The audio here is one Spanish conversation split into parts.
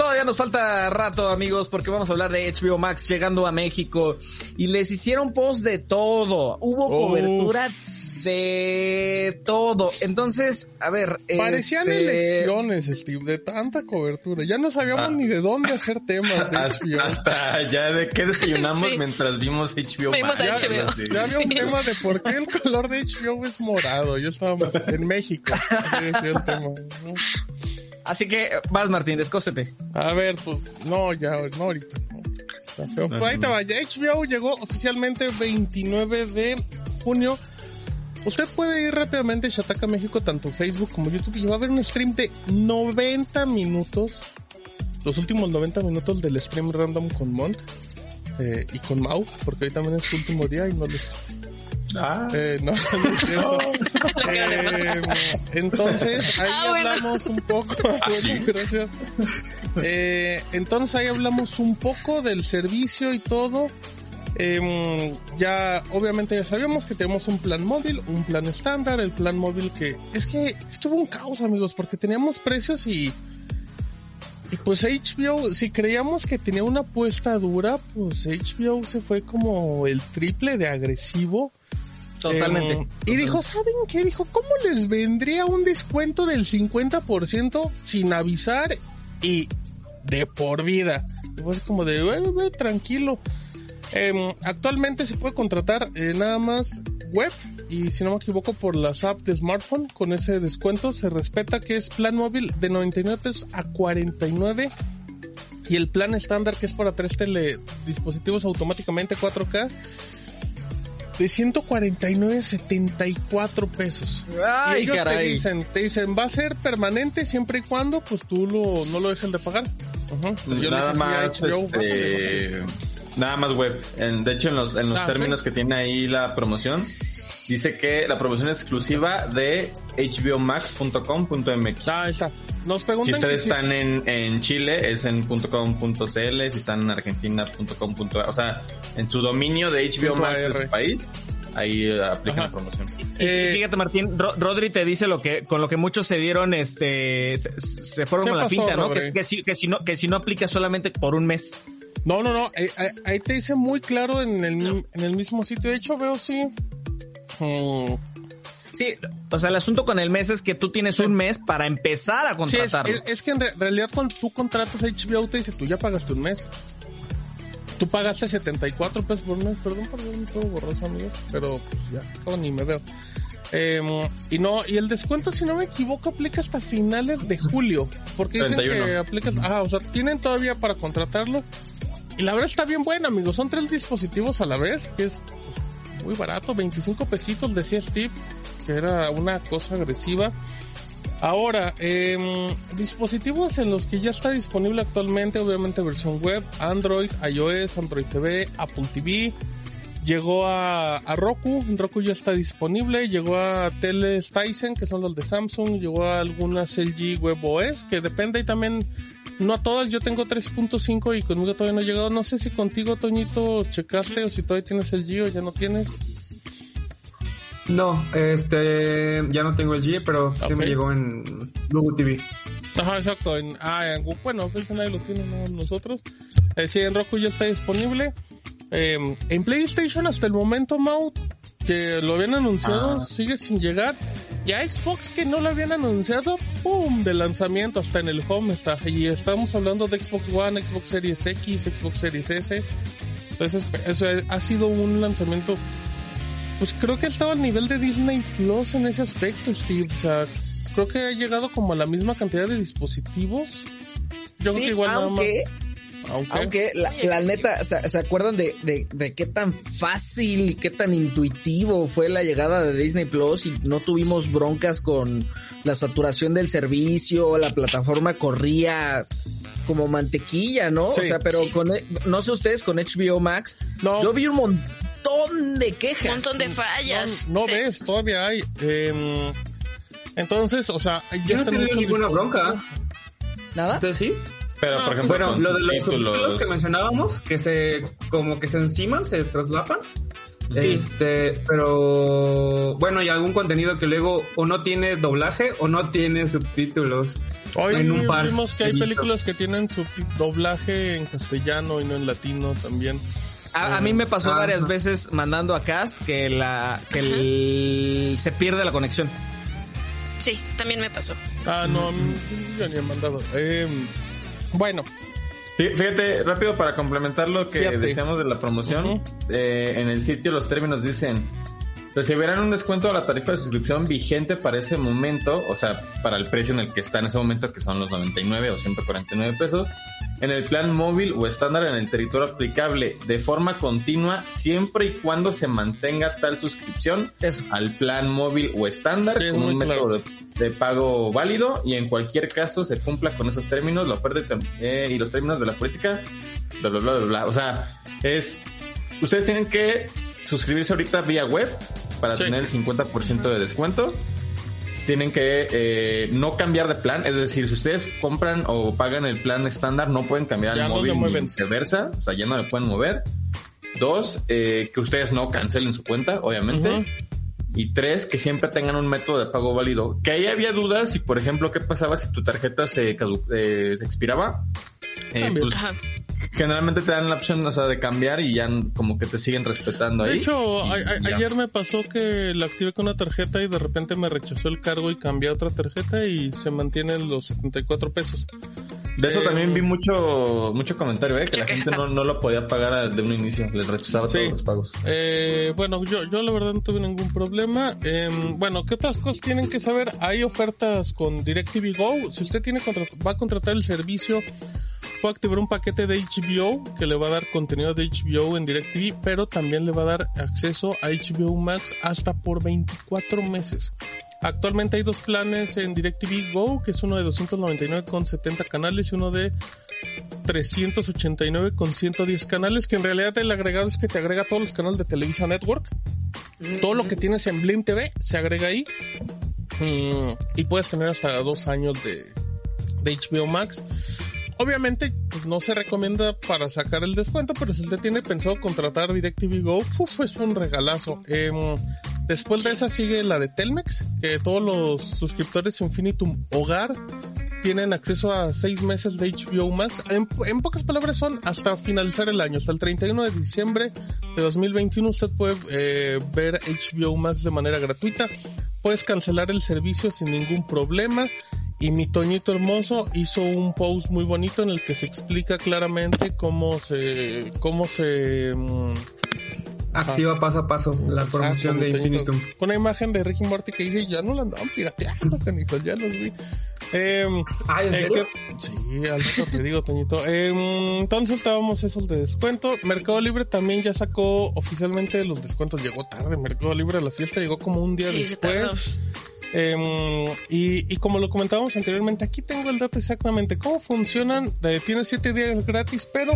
Todavía nos falta rato, amigos, porque vamos a hablar de HBO Max llegando a México y les hicieron post de todo. Hubo cobertura de todo. Entonces, a ver. Parecían este... elecciones, Steve, de tanta cobertura. Ya no sabíamos Ah. ni de dónde hacer temas de Hasta, HBO. hasta ya de qué desayunamos Sí. mientras vimos HBO Vimos Max. Ya, HBO. Sí. ya había un Sí. tema de por qué el color de HBO es morado. Yo estaba en México. Así decía el tema, ¿no? Así que vas, Martín, descósete. A ver, pues, no, ya, no ahorita. no. Pues ahí te va. Ya HBO llegó oficialmente 29 de junio. Usted puede ir rápidamente a Shataka México, tanto Facebook como YouTube, y va a ver un stream de 90 minutos. Los últimos 90 minutos del stream random con Mont eh, y con Mau, porque hoy también es su último día y no les Ah, eh, no, no. Eh, entonces, ahí Ah, bueno. hablamos un poco. Bueno, gracias. Eh, entonces, ahí hablamos un poco del servicio y todo. Em, ya, obviamente, ya sabíamos que tenemos un plan móvil, un plan estándar, el plan móvil que es que estuvo un caos, amigos, porque teníamos precios y. Y pues HBO, si creíamos que tenía una apuesta dura, pues HBO se fue como el triple de agresivo. Totalmente. Eh, y dijo, ¿saben qué? Dijo, ¿cómo les vendría un descuento del 50% sin avisar y de por vida? Y como de, "Güey, güey, tranquilo. Em, actualmente se puede contratar eh, nada más web y si no me equivoco por las apps de smartphone con ese descuento se respeta que es plan móvil de 99 pesos a 49 y el plan estándar que es para tres tele dispositivos automáticamente 4K de 149.74 pesos. Ay, y ellos caray. Te dicen, te dicen, va a ser permanente siempre y cuando pues tú lo, no lo dejen de pagar. Yo le nada más, HBO, este, nada más web. En- de hecho, en los, en los Ah, términos ¿sí? que tiene ahí la promoción, dice que la promoción es exclusiva de hbomax.com.mx. Ah, esa. Nos Si preguntan ustedes si- están en, en Chile es en .com.cl, si están en Argentina.com. O sea, en su dominio de HBO Max de su país, ahí eh, aplican Ajá. la promoción. Y Eh, fíjate, Martín, Ro- Rodri te dice lo que, con lo que muchos se dieron, este, se, se fueron ¿Qué con la pasó, finta, ¿no? Que, que si, que si no, que si no aplica solamente por un mes. No, no, no. eh, eh, ahí te dice muy claro en el, en el mismo sitio. De hecho, veo sí. Mm, Sí, o sea, el asunto con el mes es que tú tienes un mes para empezar a Sí, es, contratarlo. es- es que en re- realidad cuando tú contratas HBO te dice, tú ya pagaste un mes. Tú pagaste 74 pesos por mes, perdón por verme todo borroso, amigos, pero pues ya, como ni me veo. Em, y no, y el descuento, si no me equivoco, aplica hasta finales de julio, porque dicen 31. que aplica, ah, o sea, tienen todavía para contratarlo. Y la verdad está bien buena, amigos, son tres dispositivos a la vez, que es muy barato, 25 pesitos, decía Steve, que era una cosa agresiva. Ahora, em, dispositivos en los que ya está disponible actualmente, obviamente versión web, Android, iOS, Android TV, Apple TV. Llegó a, a Roku, Roku ya está disponible. Llegó a Teles Tyson, que son los de Samsung. Llegó a algunas LG WebOS, que depende y también, no a todas. Yo tengo 3.5 y conmigo todavía no ha llegado. No sé si contigo, Toñito, checaste o si todavía tienes LG o ya no tienes. No, este, ya no tengo el G, pero sí me llegó en Google TV. Ajá, exacto. En, ah, en, Gu- bueno, pues nadie lo tiene, no nosotros. Eh, sí, en Roku ya está disponible. Eh, en PlayStation hasta el momento, Mau, que lo habían anunciado, Ah. sigue sin llegar. Y a Xbox que no lo habían anunciado, ¡pum! De lanzamiento, hasta en el home está. Y estamos hablando de Xbox One, Xbox Series X, Xbox Series S. Entonces, eso ha sido un lanzamiento, pues creo que ha estado al nivel de Disney Plus en ese aspecto, Steve. O sea, creo que ha llegado como a la misma cantidad de dispositivos. Yo creo que igual nada más. Aunque, la, sí. neta, ¿se, se acuerdan de, de, de qué tan fácil y qué tan intuitivo fue la llegada de Disney Plus y no tuvimos broncas con la saturación del servicio, la plataforma corría como mantequilla, ¿no? Sí. o sea, pero Sí. con, no sé ustedes con HBO Max, No. yo vi un montón de Un quejas. montón de fallas. no, no Sí. ves, todavía hay. Em, entonces, o sea, ya Yo no tenía ninguna bronca. ¿Nada? ¿Ustedes sí? Pero, por ejemplo, Bueno, lo de los subtítulos- subtítulos que mencionábamos, que se como que se enciman, se traslapan. Este, pero bueno, y algún contenido que luego o no tiene doblaje o no tiene subtítulos. Hoy en un par vimos que hay películas que tienen su doblaje en castellano y no en latino también. A, a mí me pasó Ah, varias no. veces mandando a Cast que la que el- se pierde la conexión. Sí, también me pasó. Ah, no, a mí- yo ni he mandado. Em, bueno, Fí- Fíjate, rápido para complementar lo que Fíjate. decíamos de la promoción, eh, en el sitio los términos dicen, recibirán un descuento a la tarifa de suscripción vigente para ese momento, o sea, para el precio en el que está en ese momento, que son los 99 o 149 pesos, en el plan móvil o estándar en el territorio aplicable de forma continua, siempre y cuando se mantenga tal suscripción Eso. al plan móvil o estándar Sí, con un claro. método de, de pago válido y en cualquier caso se cumpla con esos términos, la oferta eh, y los términos de la política, bla, bla, bla, bla, bla. O sea, es, ustedes tienen que suscribirse ahorita vía web para Sí. tener el 50% de descuento. Tienen que eh, no cambiar de plan, es decir, si ustedes compran o pagan el plan estándar, no pueden cambiar Ya al no móvil ni viceversa, o sea, ya no le pueden mover. Dos, eh, que ustedes no cancelen su cuenta, obviamente. Y tres, que siempre tengan un método de pago válido. Que ahí había dudas si, por ejemplo, qué pasaba si tu tarjeta se, eh, se expiraba. Eh, pues. Generalmente te dan la opción, o sea, de cambiar y ya como que te siguen respetando ahí. de hecho, Y- a- ayer me pasó que la activé con una tarjeta y de repente me rechazó el cargo y cambié a otra tarjeta y se mantienen los 74 pesos. De eso eh, también vi mucho mucho comentario, ¿eh? Que la gente no, no lo podía pagar de un inicio, les rechazaba Sí. todos los pagos. Eh, bueno, yo, yo la verdad no tuve ningún problema. Em, bueno, ¿qué otras cosas tienen que saber? Hay ofertas con DirecTV Go. Si usted tiene contrat- va a contratar el servicio, puede activar un paquete de HBO que le va a dar contenido de HBO en DirecTV, pero también le va a dar acceso a HBO Max hasta por 24 meses. Actualmente hay dos planes en DirecTV Go, que es uno de 299 con 70 canales y uno de 389 con 110 canales, que en realidad el agregado es que te agrega todos los canales de Televisa Network. Todo lo que tienes en Blim TV se agrega ahí. Mm, y puedes tener hasta dos años de, de HBO Max. Obviamente pues, no se recomienda para sacar el descuento, pero si usted tiene pensado contratar DirecTV Go, uf, es un regalazo. Em, después de esa sigue la de Telmex, que todos los suscriptores Infinitum Hogar tienen acceso a seis meses de HBO Max. En, pocas palabras son hasta finalizar el año, hasta el 31 de diciembre de 2021 usted puede eh, ver HBO Max de manera gratuita. Puedes cancelar el servicio sin ningún problema. Y mi Toñito hermoso hizo un post muy bonito en el que se explica claramente cómo se, cómo se, mm, Activa paso a paso la Exacto, promoción de. Infinitum. Con una imagen de Ricky Morty que dice, ya no la andaban pirateando, canijo, ya los vi. Em, Ah, ¿en eh, Sí, al rato te digo, Toñito. Em, entonces estábamos esos de descuento. Mercado Libre también ya sacó oficialmente los descuentos. Llegó tarde, Mercado Libre a la fiesta llegó como un día Sí, se después. Em, y, y como lo comentábamos anteriormente, aquí tengo el dato exactamente cómo funcionan. Eh, tienes 7 días gratis, pero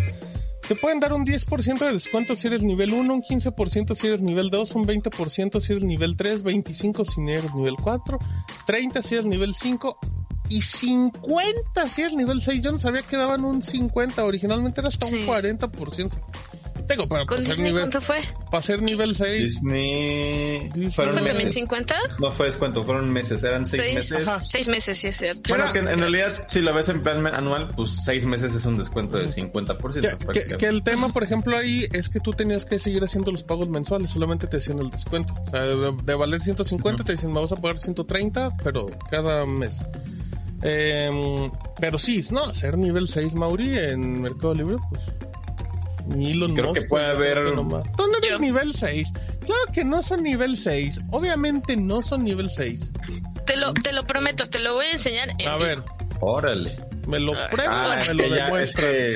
te pueden dar un 10% de descuento si eres nivel 1, un 15% si eres nivel 2, un 20% si eres nivel 3, 25 si eres nivel 4, 30 si eres nivel 5 y 50 si eres nivel 6. Yo no sabía que daban un 50, originalmente era hasta Sí. un 40%. Tengo para, ¿Con Disney nivel, cuánto fue? para ser nivel 6. Disney... Disney. Fueron ¿Fue meses. también meses. 50? No fue descuento, fueron meses, eran seis, Seis, meses. Ajá. seis meses, sí es cierto. Bueno, que en, en realidad, si lo ves en plan anual, pues seis meses es un descuento de 50%. Que, que- el tema, por ejemplo, ahí es que tú tenías que seguir haciendo los pagos mensuales, solamente te hacían el descuento. O sea, de, de valer 150 te dicen, me vas a pagar 130, pero cada mes. Em, pero sí, no, ser nivel 6 Mauri en Mercado Libre, pues. Ni Elon Creo que Musk, puede yo haber- que nomás. Tú no eres Yo. nivel 6. Claro que no son nivel 6. Obviamente no son nivel 6. Te lo, te lo prometo, te lo voy a enseñar en A ver, Órale. ¿me lo pruebo Ah, me lo que ya, es que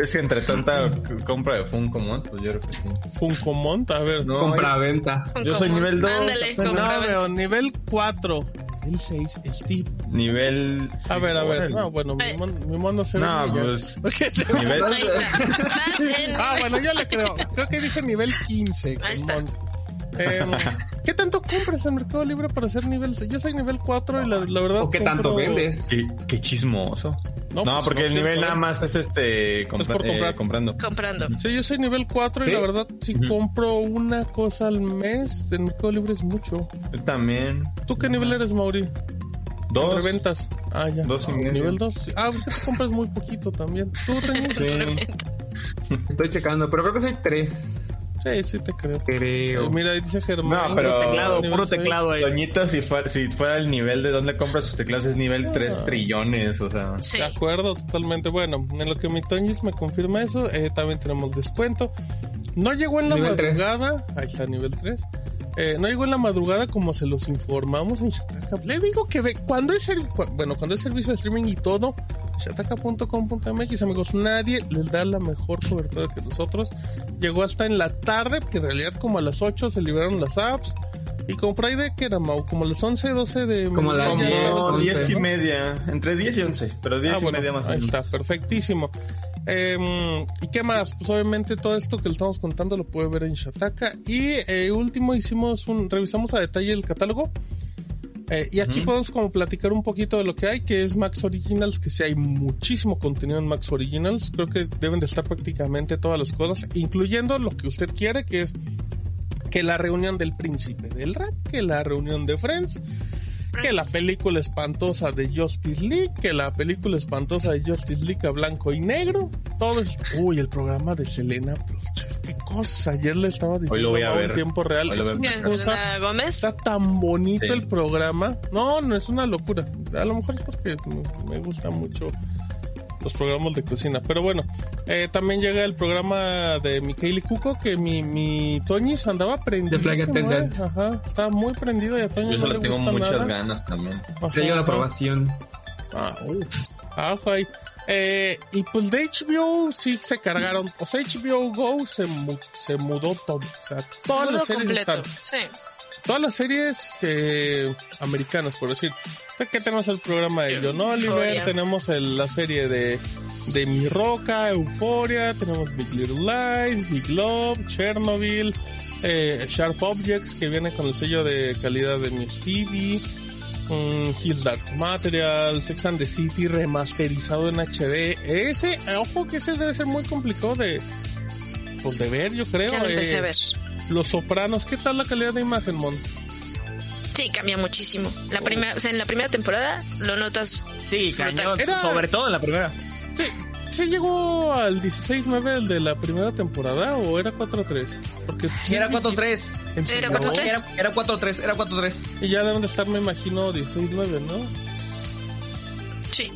Es que entre tanta compra de Funko Mont, pues yo creo que sí. Funcomont, a ver. No, Compra-venta. Yo soy nivel dos. Ándale, No, veo, nivel 4. Nivel 6, Steve. Nivel... A ver, a ver. No, bueno, mi Ay. mon- mi mono se ve. No, pues... ¿Qué se- Nivel... Ah, bueno, yo le creo. Creo que dice nivel 15. Ahí está. ¿Qué tanto compras en Mercado Libre para ser nivel 6? Yo soy nivel 4 y la, la verdad. ¿O qué tanto vendes? Qué, qué chismoso. No, No, pues, porque no el nivel nada más es este... compra- por comprar. eh, comprando. comprando. Sí, yo soy nivel 4 ¿Sí? y la verdad, si compro una cosa al mes, en Mercado Libre es mucho. Yo también. ¿Tú qué nivel eres, Mauri? Dos. Entre ventas. Ah, ya. Dos y medio. Nivel 2. Ah, es que tú compras muy poquito también. ¿Tú tenías? Sí. Estoy checando, pero creo que soy tres. Sí, sí te creo. Creo. Eh, mira, ahí dice Germán. No, pero- Puro teclado, puro teclado ahí. Doñita, si fuera, si fuera el nivel de donde compra sus teclados, es nivel 3 trillones, o sea. Sí. De acuerdo, totalmente. Bueno, en lo que mi Toñis me confirma eso, eh, también tenemos descuento. No llegó en la Nivel madrugada. Ahí está, nivel 3. Eh, no llegó en la madrugada como se los informamos en Shataka. Le digo que ve, cuando es el, cu- bueno, cuando es servicio de streaming y todo, shataka.com.mx, amigos, nadie les da la mejor cobertura que nosotros. Llegó hasta en la tarde, que en realidad como a las 8 se liberaron las apps. Y con Friday, que era Mau, como a las 11, 12 de Como a las mediodía, 10, Como 11, 10 y ¿no? media, entre 10 y 11, pero 10 Ah, y bueno, media más o ahí menos. está, perfectísimo. Em, ¿Y qué más? Pues obviamente todo esto que le estamos contando lo puede ver en Shataka. Y eh, último hicimos un, revisamos a detalle el catálogo. Eh, y aquí podemos como platicar un poquito de lo que hay, que es Max Originals, que sí hay muchísimo contenido en Max Originals. Creo que deben de estar prácticamente todas las cosas, incluyendo lo que usted quiere, que es que la reunión del príncipe del rap, que la reunión de Friends, que la película espantosa de Justice League, que la película espantosa de Justice League a blanco y negro, todo es... Uy, el programa de Selena Plus, qué cosa, ayer le estaba diciendo Hoy lo voy a Mau ver. en tiempo real, Hoy lo es voy a una Bien, cosa, Gómez. está tan bonito Sí. el programa, no, no es una locura, a lo mejor es porque me gusta mucho los programas de cocina, pero bueno, eh, también llega el programa de Michael Cuco, que mi, mi Toñis andaba prendido, Flight Attendant. ajá, está muy prendido y a Toño Yo no se le la tengo gusta muchas nada. ganas también. Ajá, Sello de ajá. aprobación. Ah, uh, ajá, y- eh, y pues de HBO sí se cargaron, o sea, HBO Go se, mu- se mudó todo, o sea, todas Todo las series completo. están, Sí. Todas las series que americanas, por decir. Que tenemos el programa de John Oliver, tenemos el- la serie de, de Mi Roca, Euphoria, tenemos Big Little Lies, Big Love, Chernobyl, eh, Sharp Objects, que viene con el sello de calidad de mi Stevie, mm, His Dark Material, Sex and the City remasterizado en HD. Ese, eh, ojo que ese debe ser muy complicado de, pues, de ver, yo creo. Ya lo empecé eh, a ver. Los Sopranos, ¿qué tal la calidad de imagen, Mon? Sí, cambia muchísimo. La primera, o sea, en la primera temporada lo notas. Sí, cañón. Era- Sobre todo en la primera. Sí, ¿sí llegó al 16-9 el de la primera temporada o era 4-3? Porque Era 4-3. ¿en serio? Era 4-3. Era, era 4-3, era 4-3. Y ya deben de estar, me imagino, 16-9, ¿no? Sí.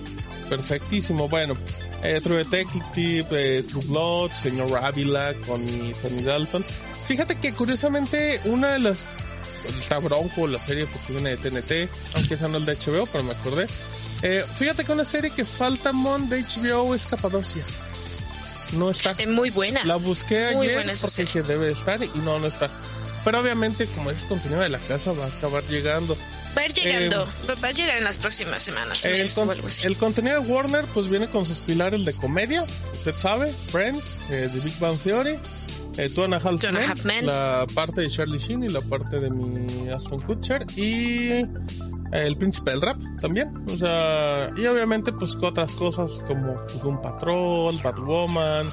Perfectísimo. Bueno, eh, True Detective, eh, True Blood, Señor Ávila con mi Tony Dalton. Fíjate que curiosamente una de las... pues, está Bronco, la serie porque viene de TNT, aunque esa no es de HBO, pero me acordé. Eh, fíjate que una serie que falta, Mon, de HBO es Capadocia. No está. Es muy buena. La busqué Muy ayer porque serie. dije debe estar y no, no está. Pero obviamente como es contenido de la casa va a acabar llegando. Va a ir llegando. Va a llegar en las próximas semanas. El, con- el contenido de Warner pues viene con sus pilares de comedia, usted sabe, Friends, eh, The Big Bang Theory, eh, Two and a Half Two and a Men, Half Men. la parte de Charlie Sheen y la parte de mi Aston Kutcher y eh, El Príncipe del Rap también, o sea, y obviamente pues otras cosas como pues, un Patrol, Batwoman,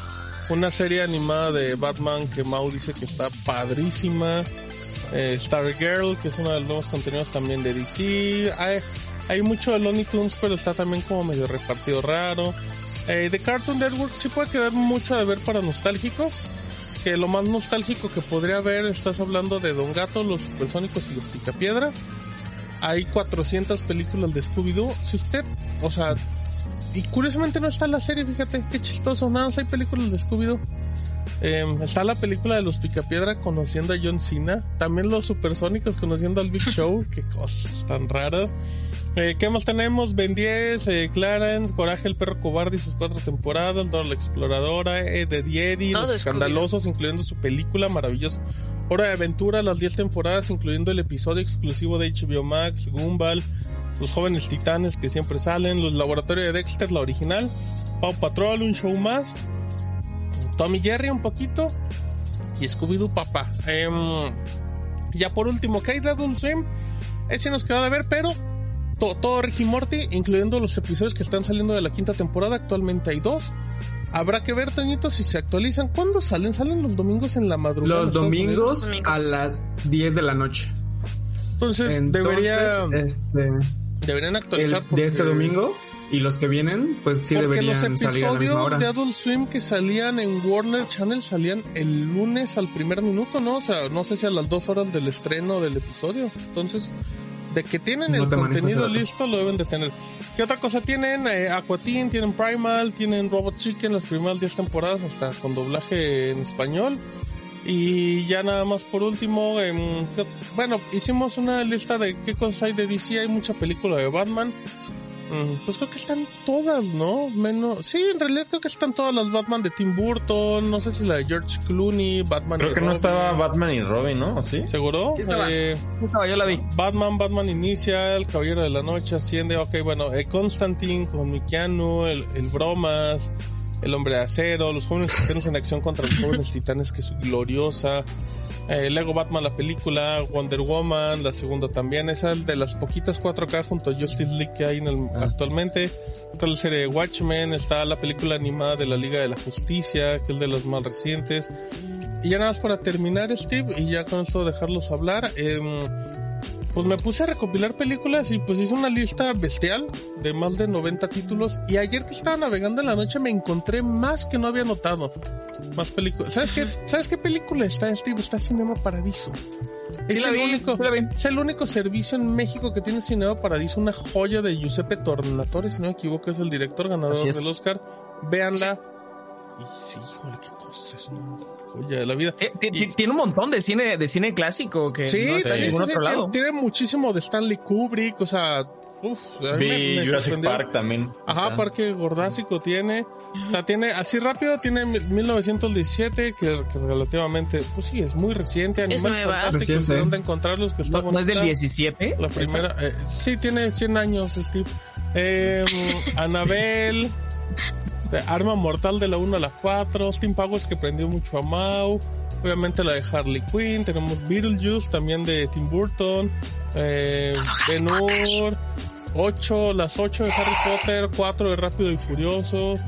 una serie animada de Batman que Mau dice que está padrísima, eh, Stargirl, que es uno de los nuevos contenidos también de DC. Hay, hay mucho de Looney Tunes, pero está también como medio repartido raro. Eh, de Cartoon Network sí puede quedar mucho de ver para nostálgicos. Que lo más nostálgico que podría haber, estás hablando de Don Gato, los Supersónicos y los Picapiedra. Hay 400 películas de Scooby-Doo. Si usted, o sea, y curiosamente no está la serie, fíjate, qué chistoso, nada más hay películas de Scooby-Doo. Eh, está la película de los Picapiedra conociendo a John Cena. También los Supersónicos conociendo al Big Show. Qué cosas tan raras. Eh, ¿Qué más tenemos? Ben 10, eh, Clarence, Coraje el perro cobarde y sus cuatro temporadas, Dora la exploradora, eh, de Los escandalosos, incluyendo su película maravillosa. Hora de aventura, las 10 temporadas, incluyendo el episodio exclusivo de HBO Max, Gumball, Los jóvenes titanes que siempre salen, Los laboratorios de Dexter, la original, Paw Patrol, un show más, Tommy Jerry un poquito y Scooby-Doo papá. Em, ya por último, ¿qué hay de Adult Swim? Ese nos queda de ver, pero to- todo Ricky Morty, incluyendo los episodios que están saliendo de la quinta temporada, actualmente hay dos. Habrá que ver, Toñito, si se actualizan. ¿Cuándo salen? Salen los domingos en la madrugada. Los domingos Domingos. a las 10 de la noche. Entonces, Entonces, debería, este, deberían el, actualizar. de este domingo y los que vienen, pues sí porque deberían los salir a la misma episodios hora. de Adult Swim que salían en Warner Channel salían el lunes al primer minuto, ¿no? O sea, no sé si a las dos horas del estreno del episodio. Entonces, de que tienen No el contenido listo, lo deben de tener. ¿Qué otra cosa tienen? Eh, Aquateen, tienen Primal, tienen Robot Chicken, las primeras 10 temporadas hasta con doblaje en español. Y ya nada más por último, ¿qué- bueno, hicimos una lista de qué cosas hay de DC. Hay mucha película de Batman. Mm, Pues creo que están todas, ¿no? Menos. Sí, en realidad creo que están todas las Batman de Tim Burton. No sé si la de George Clooney, Batman. Creo y que no Robin. estaba Batman y Robin, ¿no? ¿O sí? ¿Seguro? Sí estaba. Eh, Estaba, yo la vi. Batman, Batman inicia, El Caballero de la Noche asciende. Ok, bueno, eh, Constantine con Mikianu, el, el Bromas, El Hombre de Acero, Los Jóvenes Titanes en Acción contra los Jóvenes Titanes, que es gloriosa. Eh, Lego Batman, la película, Wonder Woman, la segunda también. Esa es de las poquitas 4K junto a Justice League que hay en el, actualmente. Está la serie de Watchmen, está la película animada de la Liga de la Justicia, que es de las más recientes. Y ya nada más para terminar, Steve, y ya con esto dejarlos hablar. em, pues me puse a recopilar películas y pues hice una lista bestial de más de 90 títulos. Y ayer que estaba navegando en la noche me encontré más que no había notado. Más películas. ¿Sabes qué? ¿Sabes qué película está, Steve? Está Cinema Paradiso. Es el vi, único, es el único servicio en México que tiene Cinema Paradiso, una joya de Giuseppe Tornatore, si no me equivoco, es el director ganador del Oscar. Véanla. Y sí, híjole, qué es una joya de la vida. Eh, Y- Tiene un montón de cine, de cine clásico que Sí, no ningún otro lado. Tiene muchísimo de Stanley Kubrick, o sea, uff, Vi Jurassic Park también. Ajá, Está. Parque Gordásico tiene, o sea, tiene, así rápido tiene mil- 1917, que, que relativamente, pues sí, es muy reciente. Animales nueva. Reciente. de dónde encontrarlos, que está No, no es del bonita. 17. La primera, eh, sí, tiene 100 años, Steve. Eh, Anabel, Arma Mortal de la 1 a la 4, Steam Powers que prendió mucho a Mau, obviamente la de Harley Quinn, tenemos Beetlejuice también de Tim Burton, eh, Ben Hur, 8, las 8 de Harry Potter, 4 de Rápido y Furiosos,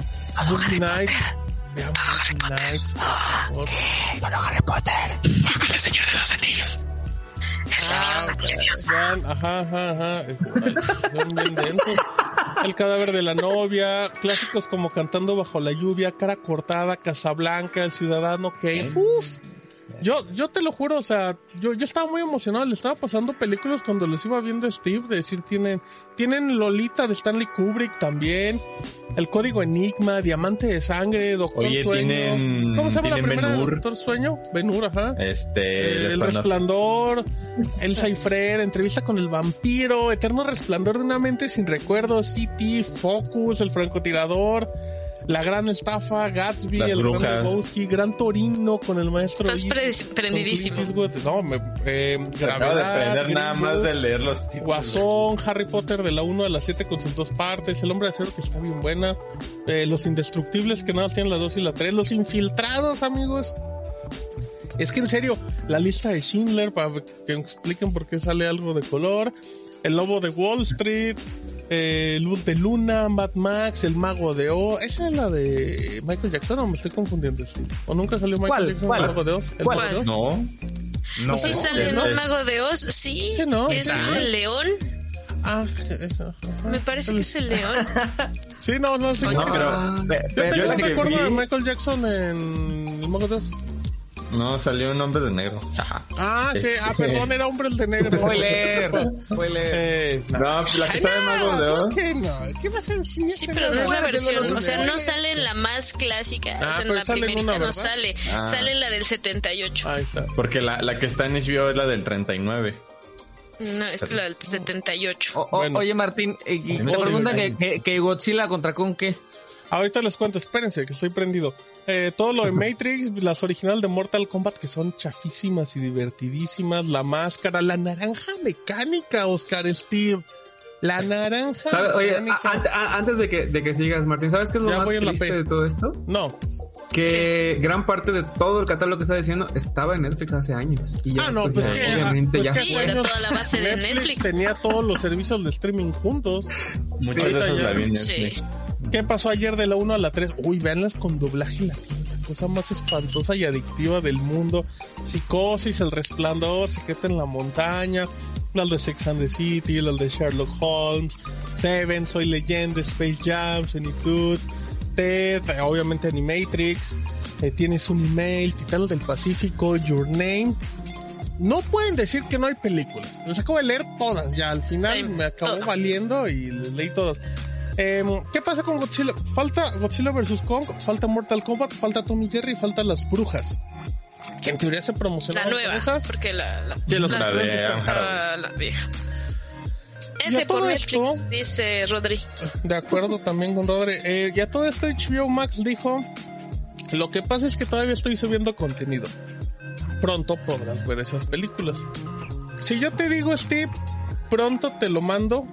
Boogie Nights, veamos Boogie Nights, por favor. Ah, vean, ajá, ajá, ajá. eh, son bien densos. El cadáver de la novia, clásicos como Cantando bajo la lluvia, Cara cortada, Casablanca, El ciudadano Kane. Uf. Yo, yo te lo juro, o sea, yo, yo estaba muy emocionado, le estaba pasando películas cuando les iba viendo a Steve, de decir, tienen, tienen Lolita de Stanley Kubrick también, El Código Enigma, Diamante de Sangre, Doctor Oye, Sueño. tienen- ¿Cómo se llama la primera? Doctor Sueño, Ben Hur, ajá. Este, el el Resplandor. el Cypher, entrevista con el vampiro, eterno resplandor de una mente sin recuerdos, City, Focus, el francotirador, la gran estafa, Gatsby, Las el brujas. gran Lebowski, gran Torino con el maestro. Estás prendidísimo. No, me, eh, Se acaba de Gravedad, prender nada más de leer los títulos. Guasón, Harry Potter de la 1 a la 7 con sus dos partes, El Hombre de Acero que está bien buena, eh, Los Indestructibles que nada más tienen la 2 y la 3, Los Infiltrados, amigos. Es que en serio, la lista de Schindler, para que me expliquen por qué sale algo de color, El Lobo de Wall Street, eh, Luz de Luna, Mad Max, El Mago de O, ¿esa es la de Michael Jackson o me estoy confundiendo? Steve? ¿O nunca salió Michael ¿Cuál? Jackson ¿Cuál? El Mago de Oz? ¿El ¿Cuál? Mago de Oz? No. No. sí sale un es- mago de Oz, sí. Sí, ¿no? Ese Sí. es el león. Ah, eso. ajá. Me parece que es el león. Sí, no, no, sí. No, que- pero- Pe- Yo pe- tengo la un que recuerdo vi- de Michael Jackson en El Mago de Oz. No, salió un hombre de negro. Ah, sí, ah, perdón, era hombre de negro. Spoiler, spoiler. Eh, no. No, la que sabe más Oz. ¿qué no? ¿Qué va a ser? Sí, pero no es la versión, o sea, no sale en la más clásica, Ah, o sea, en pero la primerita una, no sale, Ah. sale en la del 78. Ahí está. Porque la, la que está en HBO es la del 39. No, esta es la del 78. O- o- Bueno. Oye, Martín, eh, y te preguntan que, que, que Godzilla contra Kong, ¿qué? Ahorita les cuento, espérense, que estoy prendido. Eh, todo lo de Matrix, las originales de Mortal Kombat que son chafísimas y divertidísimas, la máscara, la naranja mecánica, Oscar Steve. La naranja ¿Sabe? Oye, a- mecánica. a- a- antes de que, de que sigas, Martín, ¿sabes qué es lo Ya más triste de todo esto? No. Que gran parte de todo el catálogo que está diciendo estaba en Netflix hace años. Y ya, Ah, no, pues, pues ya, que, obviamente pues ya Sí, fue. era toda la base de Netflix. tenía todos los servicios de streaming juntos. Muchas Sí, la vi en Sí. ¿Qué pasó ayer de la 1 a la 3? Uy, véanlas con doblaje latino. La cosa más espantosa y adictiva del mundo. Psicosis, El Resplandor, Secreto en la Montaña, las de Sex and the City, las de Sherlock Holmes, Seven, Soy Leyenda, Space Jam, Sonic Tooth, Ted, obviamente Animatrix, eh, Tienes un email, Titán del Pacífico, Your Name. No pueden decir que no hay películas. Las acabo de leer todas ya. Al final me acabó valiendo y les leí todas. Em, ¿Qué pasa con Godzilla? Falta Godzilla vs. Kong, falta Mortal Kombat, falta Tommy Jerry, falta las brujas. Que en teoría se La promocionaron con nueva, esas. porque la, la, Sí, los- las La de la vieja. F por todo Netflix, esto- dice Rodri. De acuerdo también con Rodri. Eh, ya todo esto HBO Max dijo, lo que pasa es que todavía estoy subiendo contenido. Pronto podrás ver esas películas. Si yo te digo, Steve, pronto te lo mando,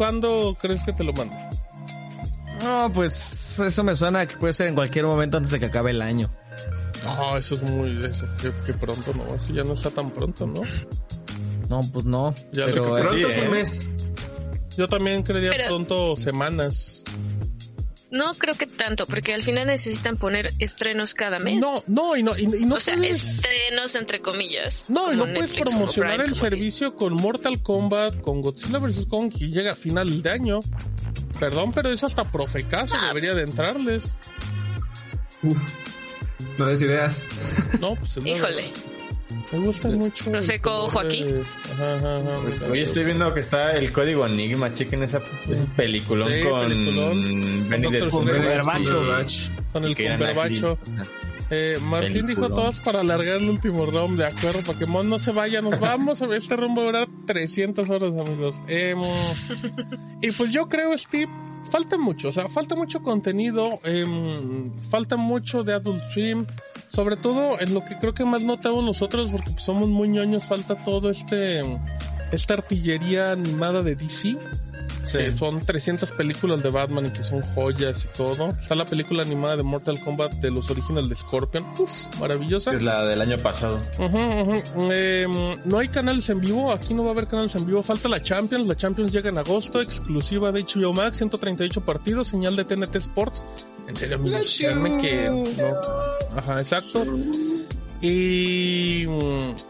¿cuándo crees que te lo mando? No, pues eso me suena que puede ser en cualquier momento antes de que acabe el año. No, eso es muy... Eso, que, que pronto no, eso ya no está tan pronto, ¿no? No, pues no. Ya pero Pronto Sí, es un ¿eh? mes. Yo también creería Pero- pronto semanas. No creo que tanto, porque al final necesitan poner estrenos cada mes. No, no, y no, y, y no o sea, puedes- estrenos entre comillas. No, y no puedes Netflix, como promocionar Prime, el servicio con Mortal Kombat, con Godzilla vs. Kong y llega a final de año. Perdón, pero eso hasta Profecaso Ah. debería de entrarles. Uf. No des ideas. No, pues es Híjole. verdad. Me gusta mucho. el Profeco color Joaquín. Ajá, ajá, ajá. Hoy estoy viendo que está el código Enigma, chequen esa, ese peliculón Sí, con peliculón. Con Dr. Cumberbatch. Cumberbatch. Con el cumberbacho. Eh, Martín dijo Peliculón. todas para alargar el último round, de acuerdo, Pokémon no se vaya, nos vamos, este round va a durar 300 horas, amigos. Em, y pues yo creo, Steve, falta mucho, o sea, falta mucho contenido, em, falta mucho de Adult Swim, sobre todo en lo que creo que más notamos nosotros, porque somos muy ñoños, falta todo este, esta artillería animada de DC. Son 300 películas de Batman y que son joyas y todo. Está la película animada de Mortal Kombat de los originales de Scorpion. Uf, maravillosa. Es la del año pasado. Em, no hay canales en vivo, aquí no va a haber canales en vivo, falta la Champions, la Champions llega en agosto, exclusiva de HBO Max, 138 partidos, señal de TNT Sports. En serio, amigos, que no. Ajá, exacto. Y mm,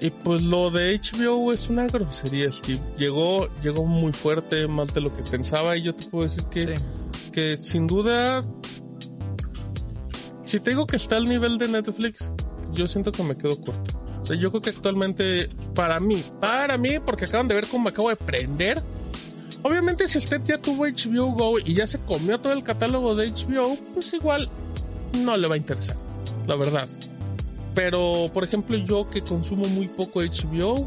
y pues lo de HBO es una grosería, Steve. Llegó llegó muy fuerte, más de lo que pensaba y yo te puedo decir que Sí. que sin duda si te digo que está al nivel de Netflix, yo siento que me quedo corto. O sea, yo creo que actualmente, para mí, para mí, porque acaban de ver cómo me acabo de prender. Obviamente, si usted ya tuvo HBO Go y ya se comió todo el catálogo de HBO, pues igual no le va a interesar, la verdad. Pero, por ejemplo, yo que consumo muy poco HBO,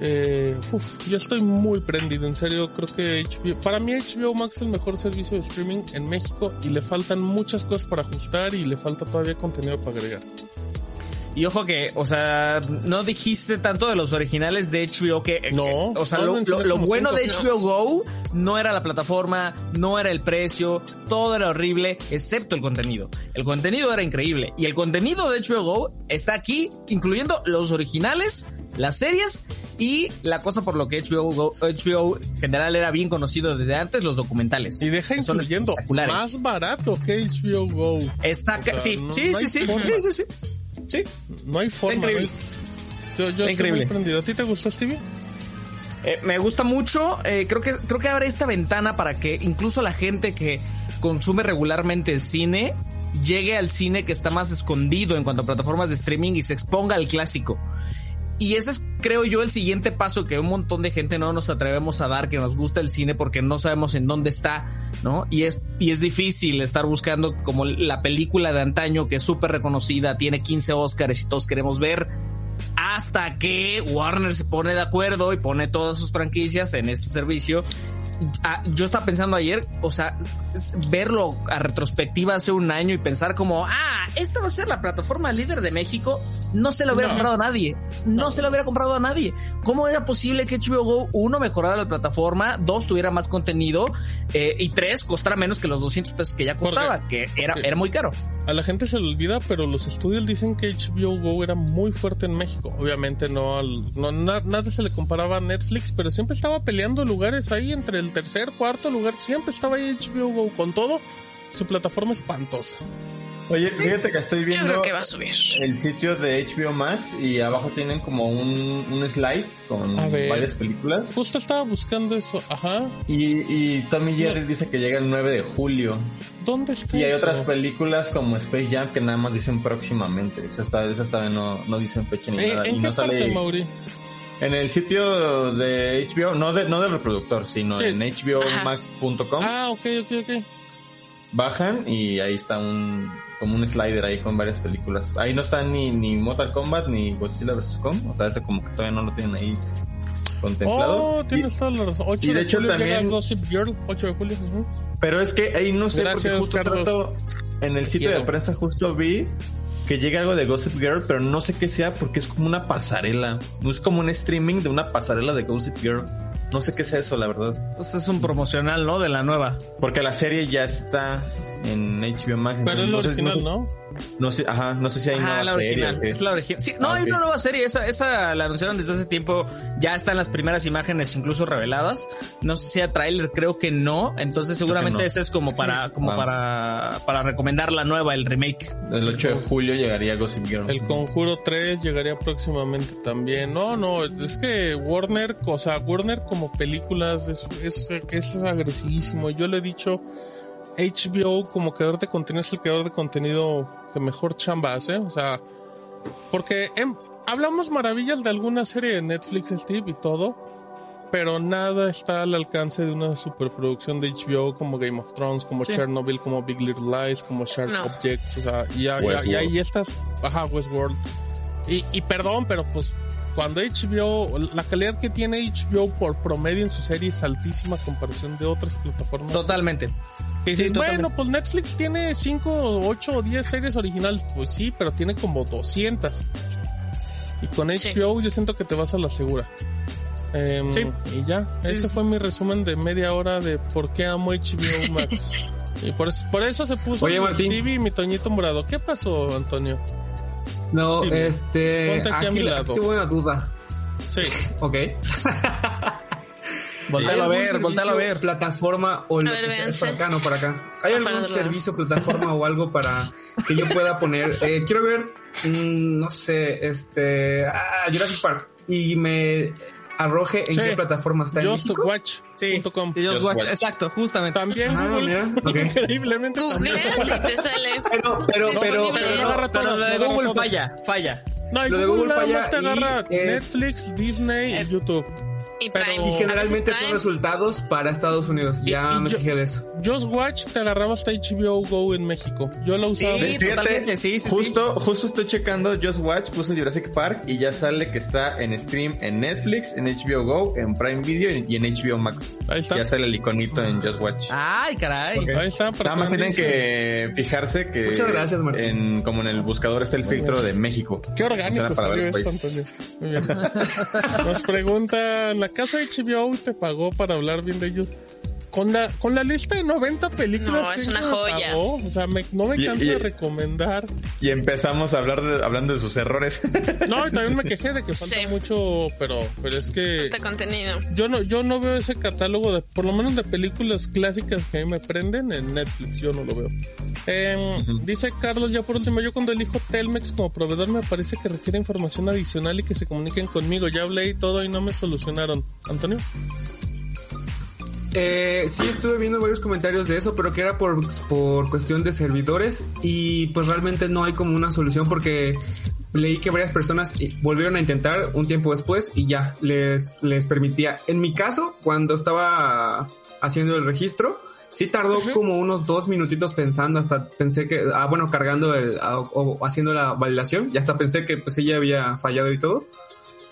eh, uf, yo estoy muy prendido, en serio, creo que HBO, para mí HBO Max es el mejor servicio de streaming en México y le faltan muchas cosas para ajustar y le falta todavía contenido para agregar. Y ojo que, o sea, no dijiste tanto de los originales de HBO que, No, que- o sea, lo, bueno de HBO Go no era la plataforma, no era el precio, todo era horrible, excepto el contenido. El contenido era increíble y el contenido de HBO Go está aquí, incluyendo los originales, las series y la cosa por lo que HBO Go, HBO en general era bien conocido desde antes, los documentales. Y deja incluyendo más barato que HBO Go. Está, O sea, sí, no- sí, no sí, sí, sí, sí, sí. No hay forma. increíble. Yo, yo increíble. ¿A ti te gustó, Stevie? Eh, me gusta mucho. eh, creo que creo que abre esta ventana para que incluso la gente que consume regularmente el cine llegue al cine que está más escondido en cuanto a plataformas de streaming y se exponga al clásico. Y ese es, creo yo, el siguiente paso que un montón de gente no nos atrevemos a dar, que nos gusta el cine porque no sabemos en dónde está, ¿no? Y es, y es difícil estar buscando como la película de antaño que es súper reconocida, tiene 15 Oscars y todos queremos ver, hasta que Warner se pone de acuerdo y pone todas sus franquicias en este servicio. Ah, yo estaba pensando ayer, o sea, verlo a retrospectiva hace un año y pensar como, ah, esta va a ser la plataforma líder de México, no se lo hubiera No. comprado a nadie, no, se lo hubiera comprado a nadie. ¿Cómo era posible que HBO Go, uno, mejorara la plataforma, dos, tuviera más contenido, eh, y tres, costara menos que los 200 pesos que ya Porque- costaba, que era, era muy caro? A la gente se le olvida, pero los estudios dicen que HBO Go era muy fuerte en México. Obviamente no, no na- nada se le comparaba a Netflix, pero siempre estaba peleando lugares ahí entre el tercer, cuarto lugar. Siempre estaba ahí HBO Go. Con todo, su plataforma espantosa. Oye, fíjate que estoy Yo viendo creo que va a subir. el sitio de HBO Max y abajo tienen como un, un slide con A ver. varias películas. Justo estaba buscando eso. Ajá. Y, y Tommy Jerry dice que llega el 9 de julio. ¿Dónde está Y hay eso? otras películas como Space Jam que nada más dicen próximamente. Esa está, esa está no, no dicen fecha ni ¿En, nada. en y qué no parte, sale Mauri? en el sitio de HBO, no, de, no del reproductor, sino Sí. en hbomax.com. Ah, ok, ok, ok. Bajan y ahí está un como un slider ahí con varias películas. Ahí no están ni, ni Mortal Kombat ni Godzilla vs. Kong. O sea, ese como que todavía no lo tienen ahí contemplado. Oh, Y- tienes toda la razón. 8 y de de, hecho julio llega también- Gossip Girl. 8 de julio. ujú. Pero es que ahí no sé, Gracias, porque justo rato en el sitio quiero. de prensa justo vi que llega algo de Gossip Girl, pero no sé qué sea porque es como una pasarela. No es como un streaming de una pasarela de Gossip Girl. No sé qué sea eso, la verdad. Pues es un promocional, ¿no? De la nueva. Porque la serie ya está en HBO Max. Pero es entonces lo no sé- original, no sé- ¿no? No sé, ajá, no sé si hay Ajá, nueva la serie original. qué. Es la original. Sí, no, Ah, hay ok. una nueva serie. Esa, esa la anunciaron desde hace tiempo. Ya están las primeras imágenes incluso reveladas. No sé si a tráiler, creo que no. Entonces seguramente no. ese es como para, como Ah. para, para recomendar la nueva, el remake. El 8 de julio llegaría Gossip Girl. El Conjuro 3 llegaría próximamente también. No, no, es que Warner, o sea, Warner como películas es, es, es agresivísimo. Yo le he dicho, HBO como creador de contenido es el creador de contenido que mejor chamba hace. O sea, porque em, hablamos maravillas de alguna serie de Netflix, Steve, y todo. Pero nada está al alcance de una superproducción de HBO como Game of Thrones, como Sí. Chernobyl, como Big Little Lies, como Sharp No. Objects. O sea, y, ya- ya- Westworld. y ahí estas, ajá, Westworld. Y, y perdón, pero pues cuando HBO, la calidad que tiene HBO por promedio en su serie es altísima a comparación de otras plataformas. Totalmente. Que dices, Sí, bueno, pues Netflix tiene 5, 8 o 10 series originales. Pues sí, pero tiene como 200. Y con Sí. HBO yo siento que te vas a la segura. Em, Sí. Y ya, Sí, ese fue mi resumen de media hora de por qué amo HBO Max. y por eso, por eso se puso Oye, mi Martín. Stevie y mi Toñito Morado. ¿Qué pasó, Antonio? No, este. Ponte aquí a mi la- lado. tuve una duda. Sí. Ok. Voltealo a ¿Hay algún ver, voltealo a ver. Plataforma o lo ver, que sea, véanse. para acá, no para acá. ¿Hay Ah, algún servicio, plataforma o algo para que yo pueda poner? Eh, quiero ver, mm, no sé, este, ah, Jurassic Park y me arroje en Sí. qué plataforma está en México. Sí. Y Just Just Watch, Watch. exacto, justamente. También Ah, Google. mira, ok. Increíblemente también. Googleas y te sale. Pero, pero, pero, pero, no no, agarra Pero la de Google falla, falla. No, y Lo de Google, Google falla más te y agarra es- Netflix, Disney y YouTube. Y Pero- Prime. Y y A generalmente son Prime. resultados para Estados Unidos. Ya y me yo- fijé de eso. Just Watch te agarraba hasta HBO Go en México. Yo la usaba. Sí, totalmente, sí, sí, sí. justo, justo estoy checando Just Watch, puse Jurassic Park y ya sale que está en stream en Netflix, en HBO Go, en Prime Video y en HBO Max. Ahí está. Ya sale el iconito en Just Watch. Ay, caray. Ahí está. Nada más tienen que fijarse que Muchas gracias, Martín. en como en el buscador está el filtro de México. Qué orgánico Funciona para salió varios esto, países. Antonio. Muy bien. Nos preguntan, ¿la de HBO te pagó para hablar bien de ellos? Con la, con la lista de 90 películas No, que es una joya. pagó, o sea, me- no me Y- canso y- de recomendar. Y empezamos a hablar de, hablando de sus errores. No, y también me quejé de que falta Sí. mucho, pero, pero es que Falta contenido. yo no, yo no veo ese catálogo de, por lo menos de películas clásicas que a mí me prenden en Netflix, yo no lo veo. Em, Dice Carlos, ya por último, yo cuando elijo Telmex como proveedor me parece que requiere información adicional y que se comuniquen conmigo. Ya hablé y todo y no me solucionaron. Antonio. Eh, sí, estuve viendo varios comentarios de eso, pero que era por, por cuestión de servidores y pues realmente no hay como una solución porque leí que varias personas volvieron a intentar un tiempo después y ya les, les permitía. En mi caso, cuando estaba haciendo el registro, sí tardó como unos dos minutitos pensando, hasta pensé que, ah, bueno, cargando el, ah, o, o haciendo la validación, y hasta pensé que pues sí ya había fallado y todo.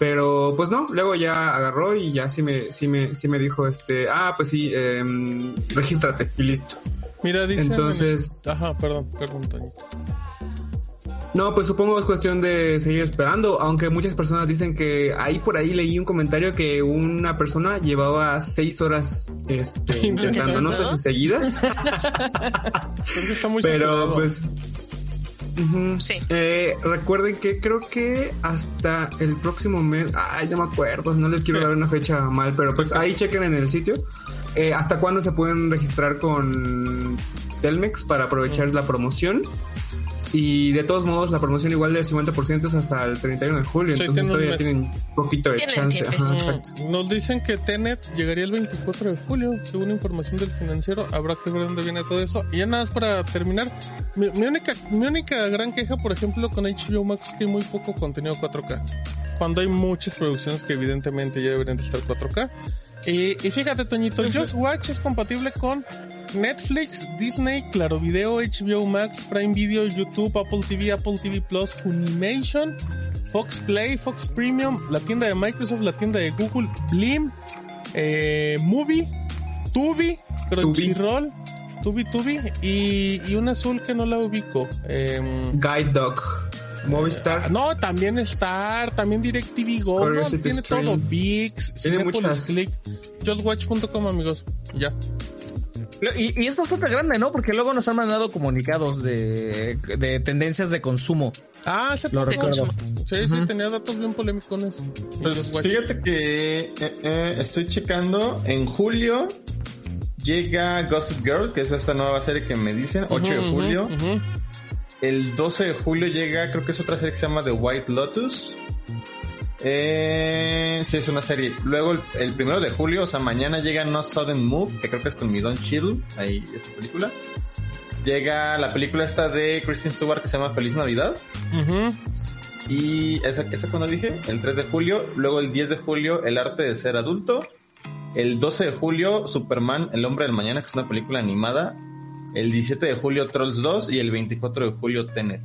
Pero pues no, luego ya agarró y ya sí me, sí me, sí me dijo este, ah, pues sí, em, regístrate y listo. Mira, dice. Entonces- Ajá, perdón, perdón, Toñito. No, pues supongo es cuestión de seguir esperando, aunque muchas personas dicen que ahí por ahí leí un comentario que una persona llevaba seis horas este, intentando, no sé si seguidas, pero saturado. Sí. Eh, recuerden que creo que hasta el próximo mes, ay, no me acuerdo, no les quiero dar una fecha mal, pero pues ahí chequen en el sitio eh, hasta cuándo se pueden registrar con Telmex para aprovechar la promoción. Y de todos modos, la promoción igual del 50% es hasta el 31 de julio, Sí, entonces todavía tienen poquito de Tienen chance. Ajá. Nos dicen que Tenet llegaría el 24 de julio, según información del financiero. Habrá que ver dónde viene todo eso. Y ya nada más para terminar, mi, mi única, mi única gran queja, por ejemplo, con HBO Max es que hay muy poco contenido 4K. Cuando hay muchas producciones que evidentemente ya deberían de estar 4K. Y, y fíjate, Toñito, Just Watch es compatible con Netflix, Disney, Claro Video, HBO Max, Prime Video, YouTube, Apple TV, Apple TV Plus, Funimation, Fox Play, Fox Premium, la tienda de Microsoft, la tienda de Google, Blim, eh, Movie, Tubi, Crunchyroll, Tubi Tubi y, y un azul que no la ubico. em, Guide Dog, Movistar. no, también Star, también DirecTV Go, no, tiene Stream. todo, VIX, Tiene Cinepolis. Click, justwatch.com amigos, ya. Y, y es bastante grande, ¿no? Porque luego nos han mandado comunicados de, de tendencias de consumo. Ah, se Lo recuerdo. Sí, sí, tenía datos bien polémicos. Pues fíjate que eh, eh, estoy checando. En julio llega Gossip Girl, que es esta nueva serie que me dicen, 8 de julio. El 12 de julio llega, creo que es otra serie que se llama The White Lotus. Eh, sí, es una serie. Luego, el, el primero de julio, o sea, mañana llega No Sudden Move, que creo que es con mi Don Chill, ahí esa película. Llega la película esta de Kristen Stewart que se llama Feliz Navidad. Y esa, esa cuando dije, el 3 de julio. Luego el 10 de julio, El arte de ser adulto. El 12 de julio, Superman, El hombre del mañana, que es una película animada. El 17 de julio, Trolls 2. Y el 24 de julio, Tenet.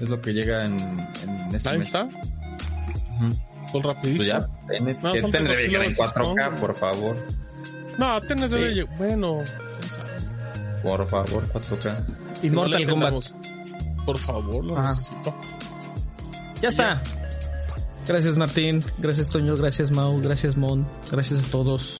Es lo que llega en, en este Ahí mes. está, Ujú. pues rapidísimo. Pues ya, Tenet, No, Tenet debe llegar en películas, 4K, son- por favor. No, tenés Sí. debe lleg- Bueno. Por favor, 4K. Y No Mortal Kombat. Por favor, lo Ajá. necesito. Ya está. Gracias Martín, gracias Toño, gracias Mau, gracias Mon, gracias a todos.